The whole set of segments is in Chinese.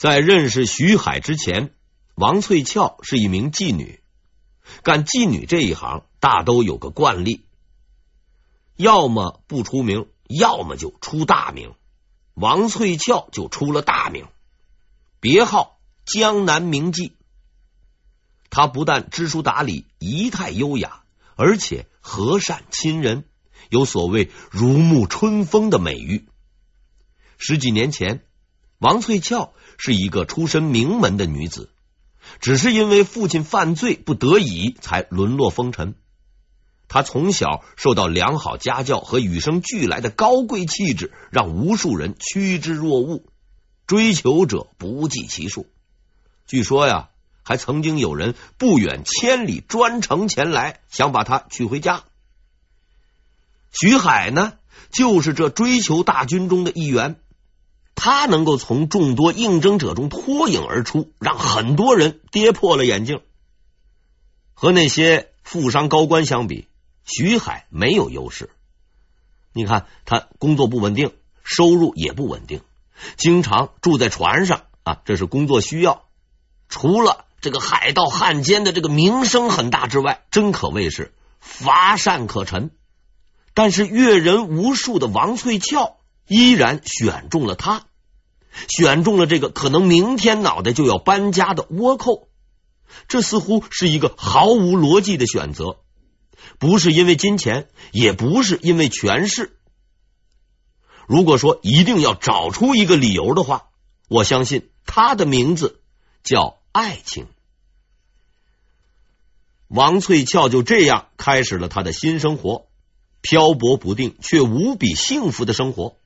在认识徐海之前，王翠翘是一名妓女。干妓女这一行，大都有个惯例，要么不出名，要么就出大名。王翠翘就出了大名，别号江南名妓。她不但知书达理、仪态优雅，而且和善亲人，有所谓如沐春风的美誉。十几年前，王翠翘是一个出身名门的女子。只是因为父亲犯罪，不得已才沦落风尘。她从小受到良好家教和与生俱来的高贵气质，让无数人趋之若鹜，追求者不计其数。据说呀，还曾经有人不远千里专程前来，想把她娶回家。徐海呢，就是这追求大军中的一员。他能够从众多应征者中脱颖而出，让很多人跌破了眼镜。和那些富商高官相比，徐海没有优势。你看，他工作不稳定，收入也不稳定，经常住在船上啊，这是工作需要。除了这个海盗汉奸的这个名声很大之外，真可谓是乏善可陈。但是阅人无数的王翠翘依然选中了他。选中了这个可能明天脑袋就要搬家的倭寇，这似乎是一个毫无逻辑的选择，不是因为金钱，也不是因为权势。如果说一定要找出一个理由的话，我相信他的名字叫爱情。王翠翘就这样开始了他的新生活，漂泊不定却无比幸福的生活。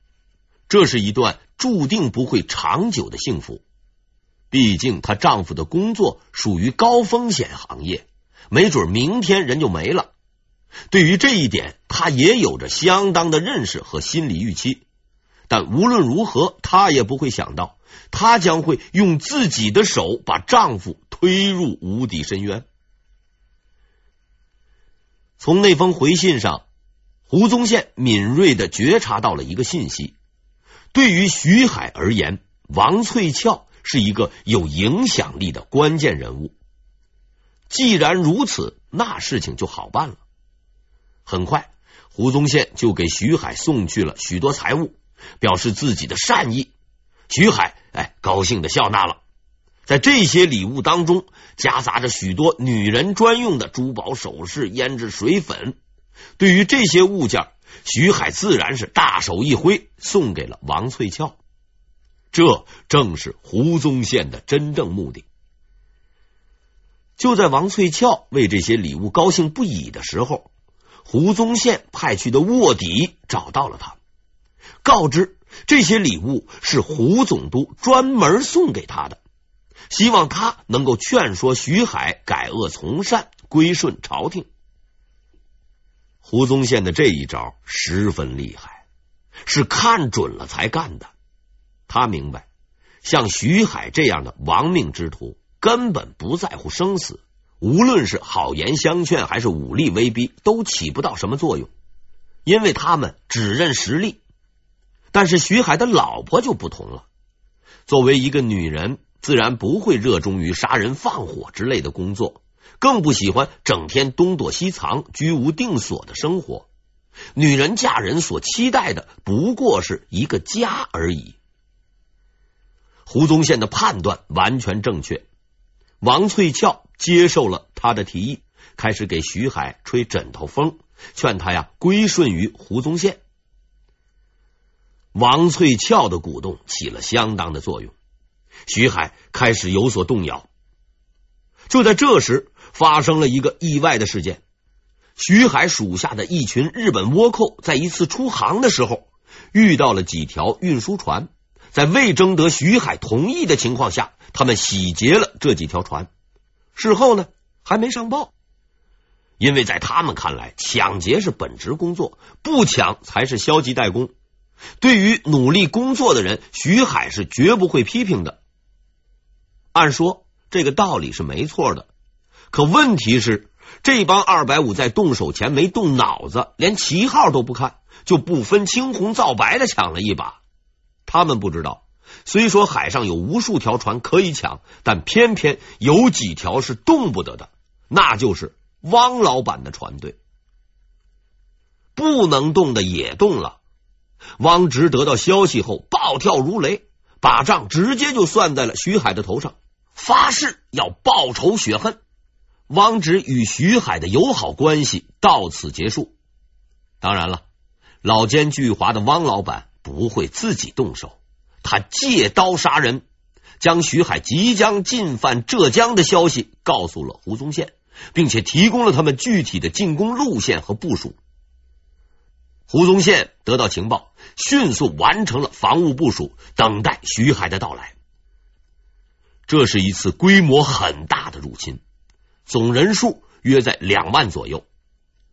这是一段注定不会长久的幸福，毕竟她丈夫的工作属于高风险行业，没准明天人就没了。对于这一点，她也有着相当的认识和心理预期。但无论如何，她也不会想到，她将会用自己的手把丈夫推入无底深渊。从那封回信上，胡宗宪敏锐的觉察到了一个信息。对于徐海而言，王翠翘是一个有影响力的关键人物。既然如此，那事情就好办了。很快，胡宗宪就给徐海送去了许多财物，表示自己的善意。徐海哎，高兴的笑纳了。在这些礼物当中，夹杂着许多女人专用的珠宝首饰、胭脂水粉。对于这些物件，徐海自然是大手一挥，送给了王翠翘。这正是胡宗宪的真正目的。就在王翠翘为这些礼物高兴不已的时候，胡宗宪派去的卧底找到了他，告知这些礼物是胡总督专门送给他的，希望他能够劝说徐海改恶从善，归顺朝廷。胡宗宪的这一招十分厉害，是看准了才干的。他明白，像徐海这样的亡命之徒根本不在乎生死，无论是好言相劝还是武力威逼，都起不到什么作用，因为他们只认实力。但是徐海的老婆就不同了，作为一个女人，自然不会热衷于杀人放火之类的工作。更不喜欢整天东躲西藏、居无定所的生活。女人嫁人所期待的不过是一个家而已。胡宗宪的判断完全正确，王翠翘接受了他的提议，开始给徐海吹枕头风，劝他呀归顺于胡宗宪。王翠翘的鼓动起了相当的作用，徐海开始有所动摇。就在这时，发生了一个意外的事件。徐海属下的一群日本倭寇在一次出航的时候，遇到了几条运输船，在未征得徐海同意的情况下，他们洗劫了这几条船。事后呢，还没上报，因为在他们看来，抢劫是本职工作，不抢才是消极怠工。对于努力工作的人，徐海是绝不会批评的。按说这个道理是没错的。可问题是，这帮二百五在动手前没动脑子，连旗号都不看，就不分青红皂白的抢了一把。他们不知道，虽说海上有无数条船可以抢，但偏偏有几条是动不得的，那就是汪老板的船队。不能动的也动了。汪直得到消息后，暴跳如雷，把账直接就算在了徐海的头上，发誓要报仇雪恨。汪直与徐海的友好关系到此结束。当然了，老奸巨猾的汪老板不会自己动手。他借刀杀人，将徐海即将进犯浙江的消息告诉了胡宗宪，并且提供了他们具体的进攻路线和部署。胡宗宪得到情报，迅速完成了防务部署，等待徐海的到来。这是一次规模很大的入侵，总人数约在两万左右。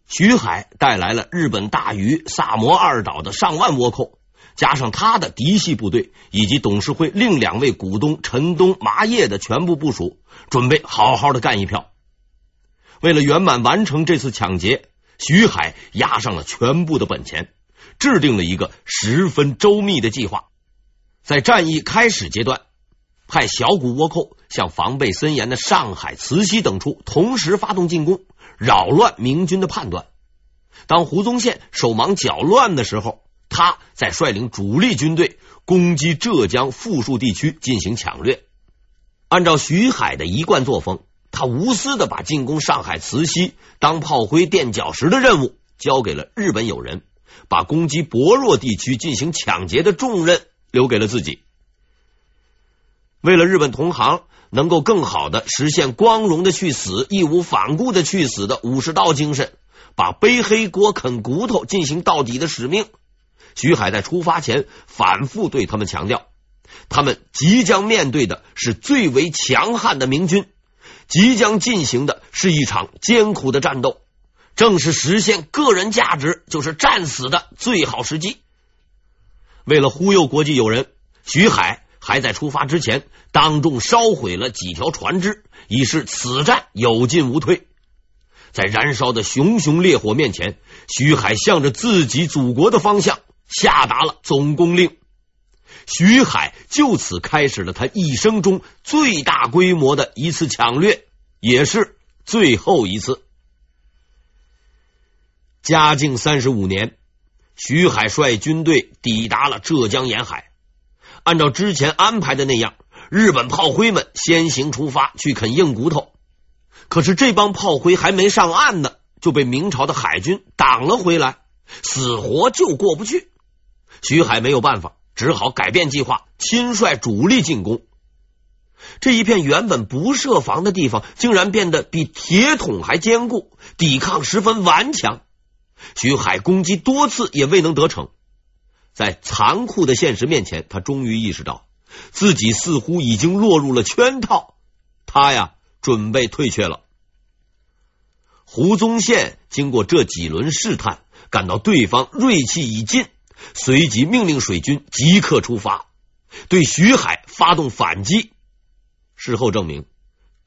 徐海带来了日本大隅、萨摩二岛的上万倭寇。加上他的嫡系部队以及董事会另两位股东陈东、麻叶的全部部署，准备好好的干一票。为了圆满完成这次抢劫，徐海押上了全部的本钱，制定了一个十分周密的计划。在战役开始阶段，派小股倭寇向防备森严的上海、慈溪等处同时发动进攻，扰乱明军的判断。当胡宗宪手忙脚乱的时候，他在率领主力军队攻击浙江富庶地区进行抢掠。按照徐海的一贯作风，他无私的把进攻上海慈溪、当炮灰垫脚石的任务交给了日本友人，把攻击薄弱地区进行抢劫的重任留给了自己。为了日本同行能够更好的实现光荣的去死、义无反顾的去死的武士道精神，把背黑锅、啃骨头进行到底的使命。徐海在出发前反复对他们强调，他们即将面对的是最为强悍的明军，即将进行的是一场艰苦的战斗，正是实现个人价值就是战死的最好时机。为了忽悠国际友人，徐海还在出发之前当众烧毁了几条船只，以示此战有进无退。在燃烧的熊熊烈火面前，徐海向着自己祖国的方向。下达了总攻令，徐海就此开始了他一生中最大规模的一次抢掠，也是最后一次。嘉靖三十五年，徐海率军队抵达了浙江沿海。按照之前安排的那样，日本炮灰们先行出发去啃硬骨头。可是这帮炮灰还没上岸呢，就被明朝的海军挡了回来，死活就过不去。徐海没有办法，只好改变计划，亲率主力进攻。这一片原本不设防的地方，竟然变得比铁桶还坚固，抵抗十分顽强。徐海攻击多次也未能得逞，在残酷的现实面前，他终于意识到自己似乎已经落入了圈套。他呀，准备退却了。胡宗宪经过这几轮试探，感到对方锐气已尽。随即命令水军即刻出发，对徐海发动反击。事后证明，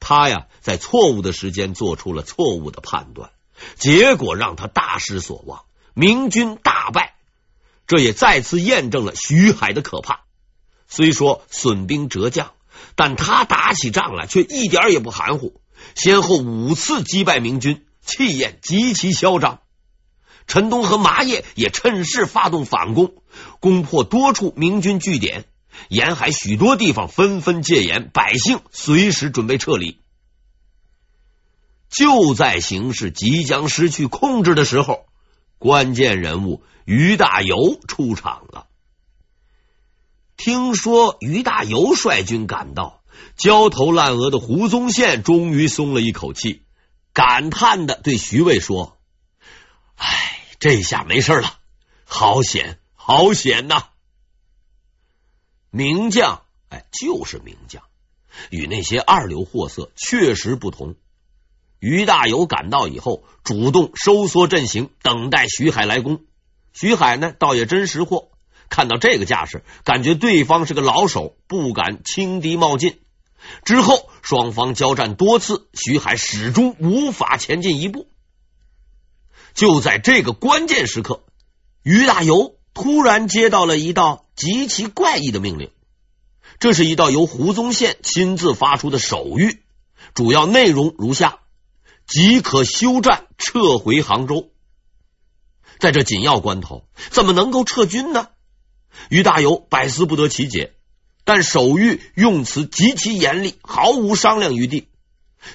他呀在错误的时间做出了错误的判断，结果让他大失所望，明军大。这也再次验证了徐海的可怕。虽说损兵折将，但他打起仗来却一点也不含糊，先后五次击败明军，气焰极其嚣张。陈东和麻叶也趁势发动反攻，攻破多处明军据点，沿海许多地方纷纷戒严，百姓随时准备撤离。就在形势即将失去控制的时候，关键人物俞大猷出场了。听说俞大猷率军赶到，焦头烂额的胡宗宪终于松了一口气，感叹的对徐渭说：“唉。”这下没事了，好险，好险呐！名将，哎，就是名将，与那些二流货色确实不同。俞大猷赶到以后，主动收缩阵型，等待徐海来攻。徐海呢，倒也真识货，看到这个架势，感觉对方是个老手，不敢轻敌冒进。之后，双方交战多次，徐海始终无法前进一步。就在这个关键时刻，于大猷突然接到了一道极其怪异的命令：这是一道由胡宗宪亲自发出的手谕，主要内容如下：即可休战，撤回杭州。在这紧要关头，怎么能够撤军呢？于大猷百思不得其解。但手諭用词极其严厉，毫无商量余地。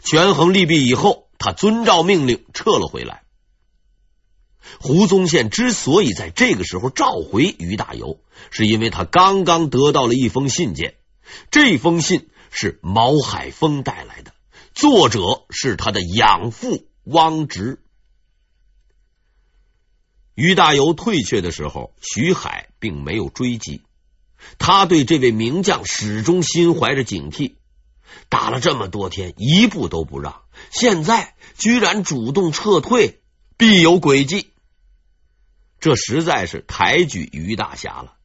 权衡利弊以后，他遵照命令撤了回来。胡宗宪之所以在这个时候召回于大猷，是因为他刚刚得到了一封信件。这封信是毛海峰带来的，作者是他的养父汪直。于大猷退却的时候，徐海并没有追击。他对这位名将始终心怀着警惕，打了这么多天，一步都不让，现在居然主动撤退，必有诡计。这实在是抬举于大侠了。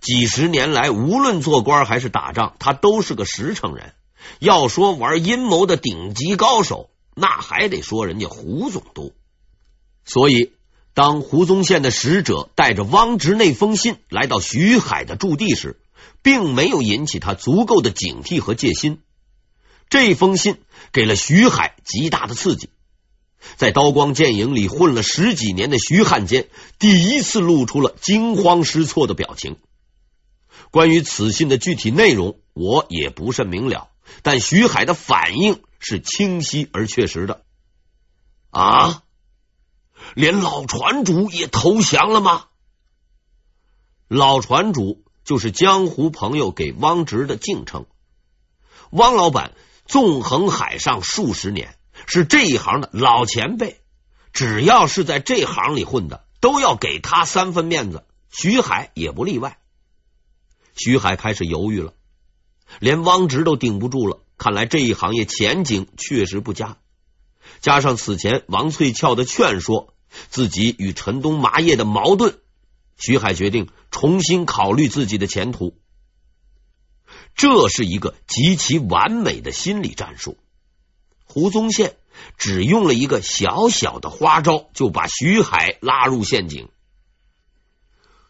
几十年来，无论做官还是打仗，他都是个实诚人。要说玩阴谋的顶级高手，那还得说人家胡总督。所以。当胡宗宪的使者带着汪直那封信来到徐海的驻地时，并没有引起他足够的警惕和戒心。这封信给了徐海极大的刺激，在刀光剑影里混了十几年的徐汉奸第一次露出了惊慌失措的表情。关于此信的具体内容，我也不甚明了，但徐海的反应是清晰而确实的。啊！连老船主也投降了吗？老船主就是江湖朋友给汪直的敬称。汪老板纵横海上数十年，是这一行的老前辈。只要是在这行里混的，都要给他三分面子。徐海也不例外。徐海开始犹豫了，连汪直都顶不住了。看来这一行业前景确实不佳。加上此前王翠翘的劝说。自己与陈东麻叶的矛盾，徐海决定重新考虑自己的前途。这是一个极其完美的心理战术。胡宗宪只用了一个小小的花招，就把徐海拉入陷阱。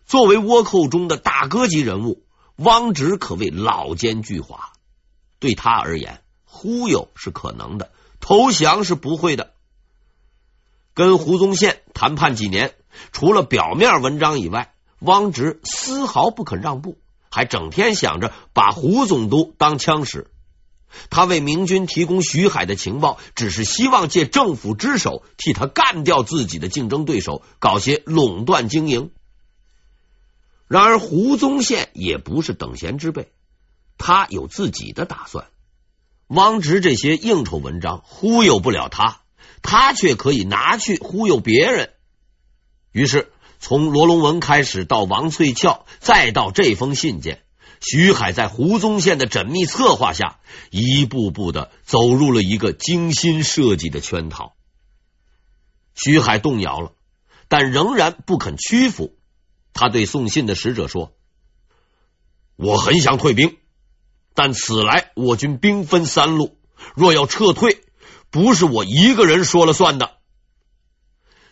作为倭寇中的大哥级人物，汪直可谓老奸巨猾。对他而言，忽悠是可能的，投降是不会的。跟胡宗宪谈判几年，除了表面文章以外，汪直丝毫不肯让步，还整天想着把胡总督当枪使。他为明军提供徐海的情报，只是希望借政府之手替他干掉自己的竞争对手，搞些垄断经营。然而胡宗宪也不是等闲之辈，他有自己的打算。汪直这些应酬文章忽悠不了他。他却可以拿去忽悠别人。于是，从罗龙文开始，到王翠翘，再到这封信件，徐海在胡宗宪的缜密策划下，一步步的走入了一个精心设计的圈套。徐海动摇了，但仍然不肯屈服。他对送信的使者说：“我很想退兵，但此来我军兵分三路，若要撤退。”不是我一个人说了算的。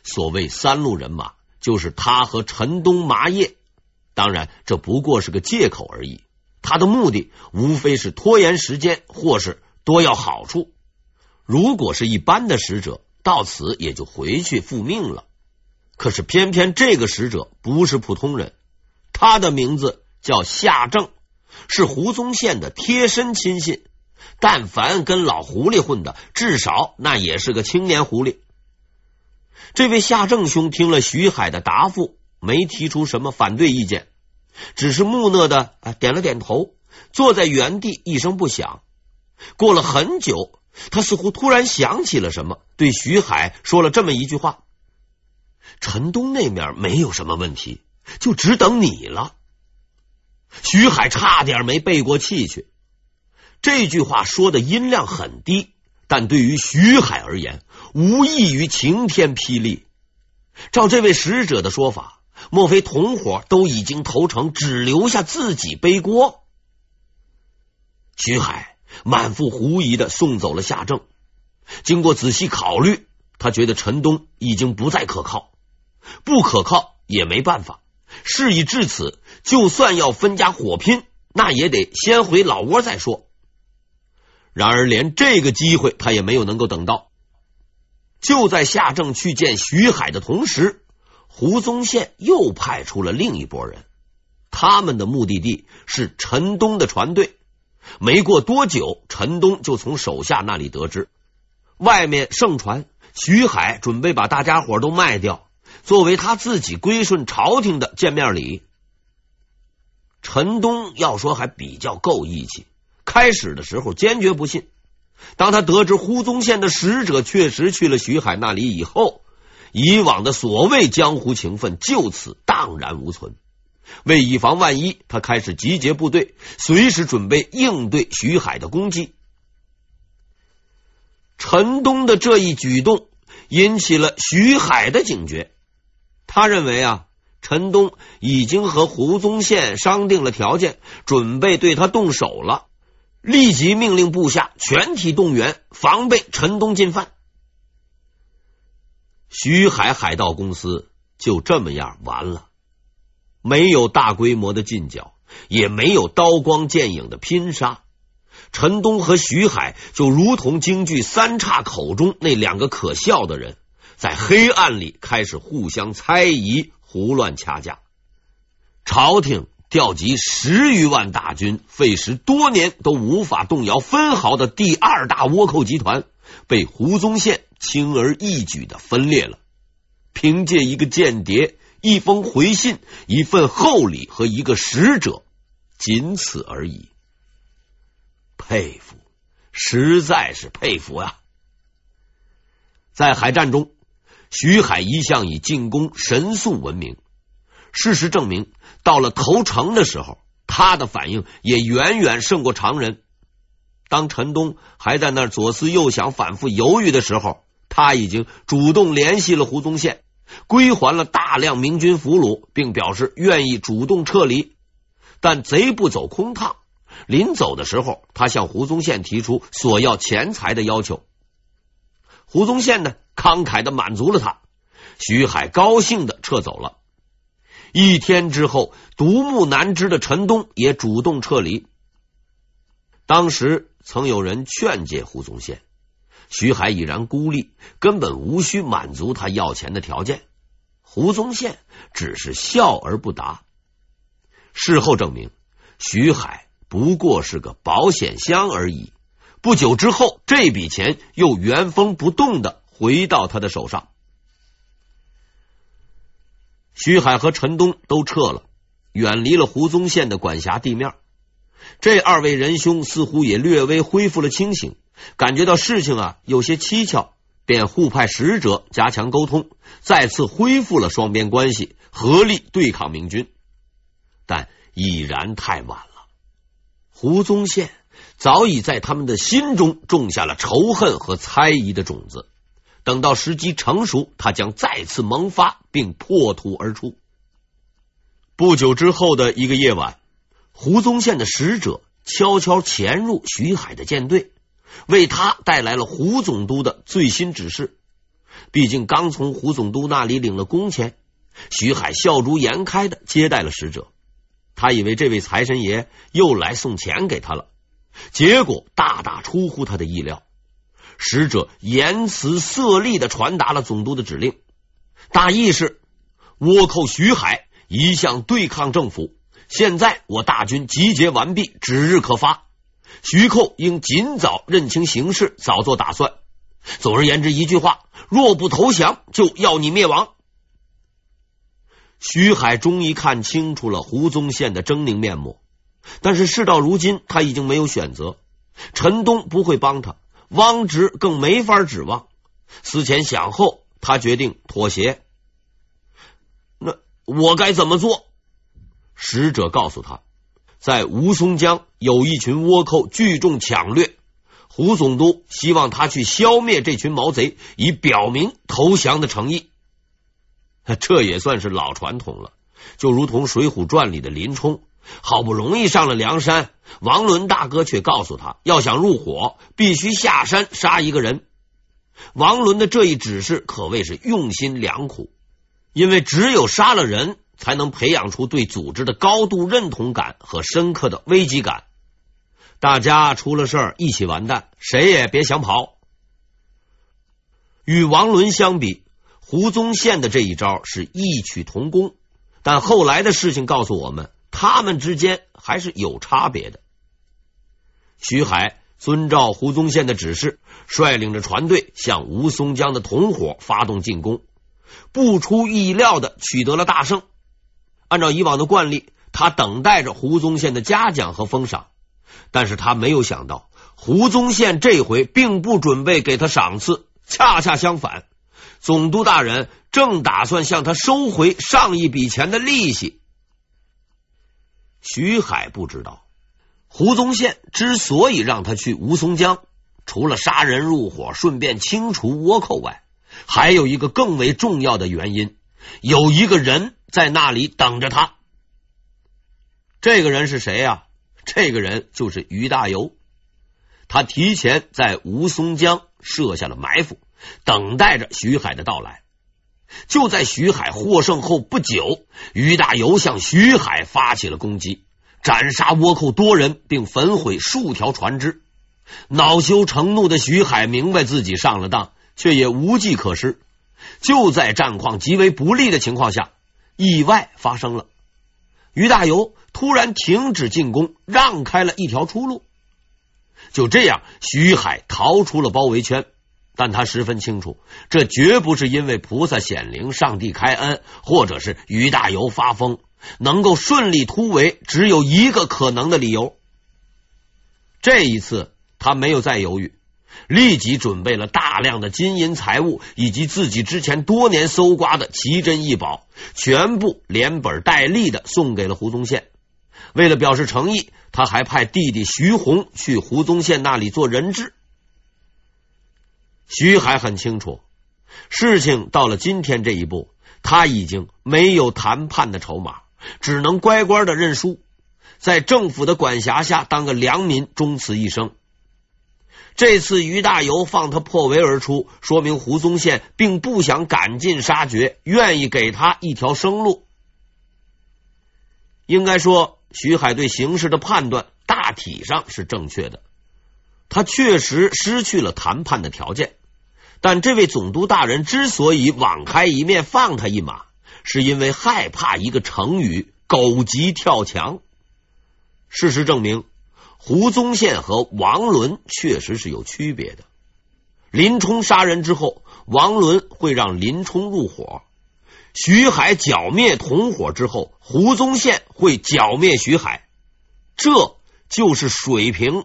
所谓三路人马，就是他和陈东麻叶。当然，这不过是个借口而已。他的目的无非是拖延时间，或是多要好处。如果是一般的使者，到此也就回去复命了。可是偏偏这个使者不是普通人，他的名字叫夏正，是胡宗宪的贴身亲信。但凡跟老狐狸混的，至少那也是个青年狐狸。这位夏正兄听了徐海的答复，没提出什么反对意见，只是木讷的啊点了点头，坐在原地一声不响。过了很久，他似乎突然想起了什么，对徐海说了这么一句话：“陈东那面没有什么问题，就只等你了。”徐海差点没背过气去。这句话说的音量很低，但对于徐海而言，无异于晴天霹雳。照这位使者的说法，莫非同伙都已经投诚，只留下自己背锅？徐海满腹狐疑的送走了夏正。经过仔细考虑，他觉得陈东已经不再可靠，不可靠也没办法。事已至此，就算要分家火拼，那也得先回老窝再说。然而，连这个机会他也没有能够等到。就在夏正去见徐海的同时，胡宗宪又派出了另一拨人，他们的目的地是陈东的船队。没过多久，陈东就从手下那里得知，外面盛传徐海准备把大家伙都卖掉，作为他自己归顺朝廷的见面礼。陈东要说还比较够义气。开始的时候坚决不信，当他得知胡宗宪的使者确实去了徐海那里以后，以往的所谓江湖情分就此荡然无存。为以防万一，他开始集结部队，随时准备应对徐海的攻击。陈东的这一举动引起了徐海的警觉，他认为啊，陈东已经和胡宗宪商定了条件，准备对他动手了。立即命令部下全体动员，防备陈东进犯。徐海海盗公司就这么样完了，没有大规模的进剿，也没有刀光剑影的拼杀。陈东和徐海就如同京剧三岔口中那两个可笑的人，在黑暗里开始互相猜疑、胡乱掐架。朝廷。调集十余万大军，费时多年都无法动摇分毫的第二大倭寇集团，被胡宗宪轻而易举的分裂了。凭借一个间谍、一封回信、一份厚礼和一个使者，仅此而已。佩服，实在是佩服呀！在海战中，徐海一向以进攻神速闻名。事实证明，到了投诚的时候，他的反应也远远胜过常人。当陈东还在那左思右想、反复犹豫的时候，他已经主动联系了胡宗宪，归还了大量明军俘虏，并表示愿意主动撤离。但贼不走空趟，临走的时候，他向胡宗宪提出索要钱财的要求。胡宗宪呢，慷慨的满足了他，徐海高兴的撤走了。一天之后，独木难支的陈东也主动撤离。当时曾有人劝诫胡宗宪，徐海已然孤立，根本无需满足他要钱的条件。胡宗宪只是笑而不答。事后证明，徐海不过是个保险箱而已。不久之后，这笔钱又原封不动的回到他的手上。徐海和陈东都撤了，远离了胡宗宪的管辖地面。这二位仁兄似乎也略微恢复了清醒，感觉到事情啊有些蹊跷，便互派使者加强沟通，再次恢复了双边关系，合力对抗明军。但已然太晚了，胡宗宪早已在他们的心中种下了仇恨和猜疑的种子。等到时机成熟，他将再次萌发，并破土而出。不久之后的一个夜晚，胡宗宪的使者悄悄潜入徐海的舰队，为他带来了胡总督的最新指示。毕竟刚从胡总督那里领了工钱，徐海笑逐颜开的接待了使者。他以为这位财神爷又来送钱给他了，结果大大出乎他的意料。使者言辞色厉的传达了总督的指令，大意是：倭寇徐海一向对抗政府，现在我大军集结完毕，指日可发。徐寇应尽早认清形势，早做打算。总而言之，一句话：若不投降，就要你灭亡。徐海终于看清楚了胡宗宪的狰狞面目，但是事到如今，他已经没有选择。陈东不会帮他。汪直更没法指望。思前想后，他决定妥协。那我该怎么做？使者告诉他，在吴淞江有一群倭寇聚众抢掠，胡总督希望他去消灭这群毛贼，以表明投降的诚意。这也算是老传统了，就如同《水浒传》里的林冲。好不容易上了梁山，王伦大哥却告诉他，要想入伙，必须下山杀一个人。王伦的这一指示可谓是用心良苦，因为只有杀了人，才能培养出对组织的高度认同感和深刻的危机感。大家出了事儿一起完蛋，谁也别想跑。与王伦相比，胡宗宪的这一招是异曲同工，但后来的事情告诉我们，他们之间还是有差别的。徐海遵照胡宗宪的指示，率领着船队向吴淞江的同伙发动进攻，不出意料的取得了大胜。按照以往的惯例，他等待着胡宗宪的嘉奖和封赏，但是他没有想到，胡宗宪这回并不准备给他赏赐，恰恰相反，总督大人正打算向他收回上一笔钱的利息。徐海不知道。胡宗宪之所以让他去吴淞江，除了杀人入伙、顺便清除倭寇外，还有一个更为重要的原因：有一个人在那里等着他。这个人是谁呀？这个人就是于大猷。他提前在吴淞江设下了埋伏，等待着徐海的到来。就在徐海获胜后不久，于大猷向徐海发起了攻击。斩杀倭寇多人，并焚毁数条船只。恼羞成怒的徐海明白自己上了当，却也无计可施。就在战况极为不利的情况下，意外发生了。于大猷突然停止进攻，让开了一条出路。就这样，徐海逃出了包围圈。但他十分清楚，这绝不是因为菩萨显灵、上帝开恩，或者是于大猷发疯。能够顺利突围，只有一个可能的理由。这一次，他没有再犹豫，立即准备了大量的金银财物，以及自己之前多年搜刮的奇珍异宝，全部连本带利的送给了胡宗宪。为了表示诚意，他还派弟弟徐鋐去胡宗宪那里做人质。徐海很清楚，事情到了今天这一步，他已经没有谈判的筹码。只能乖乖的认输，在政府的管辖下当个良民，终此一生。这次于大猷放他破围而出，说明胡宗宪并不想赶尽杀绝，愿意给他一条生路。应该说，徐海对形势的判断大体上是正确的。他确实失去了谈判的条件，但这位总督大人之所以网开一面，放他一马。是因为害怕一个成语“狗急跳墙”。事实证明，胡宗宪和王伦确实是有区别的。林冲杀人之后，王伦会让林冲入伙；徐海剿灭同伙之后，胡宗宪会剿灭徐海。这就是水平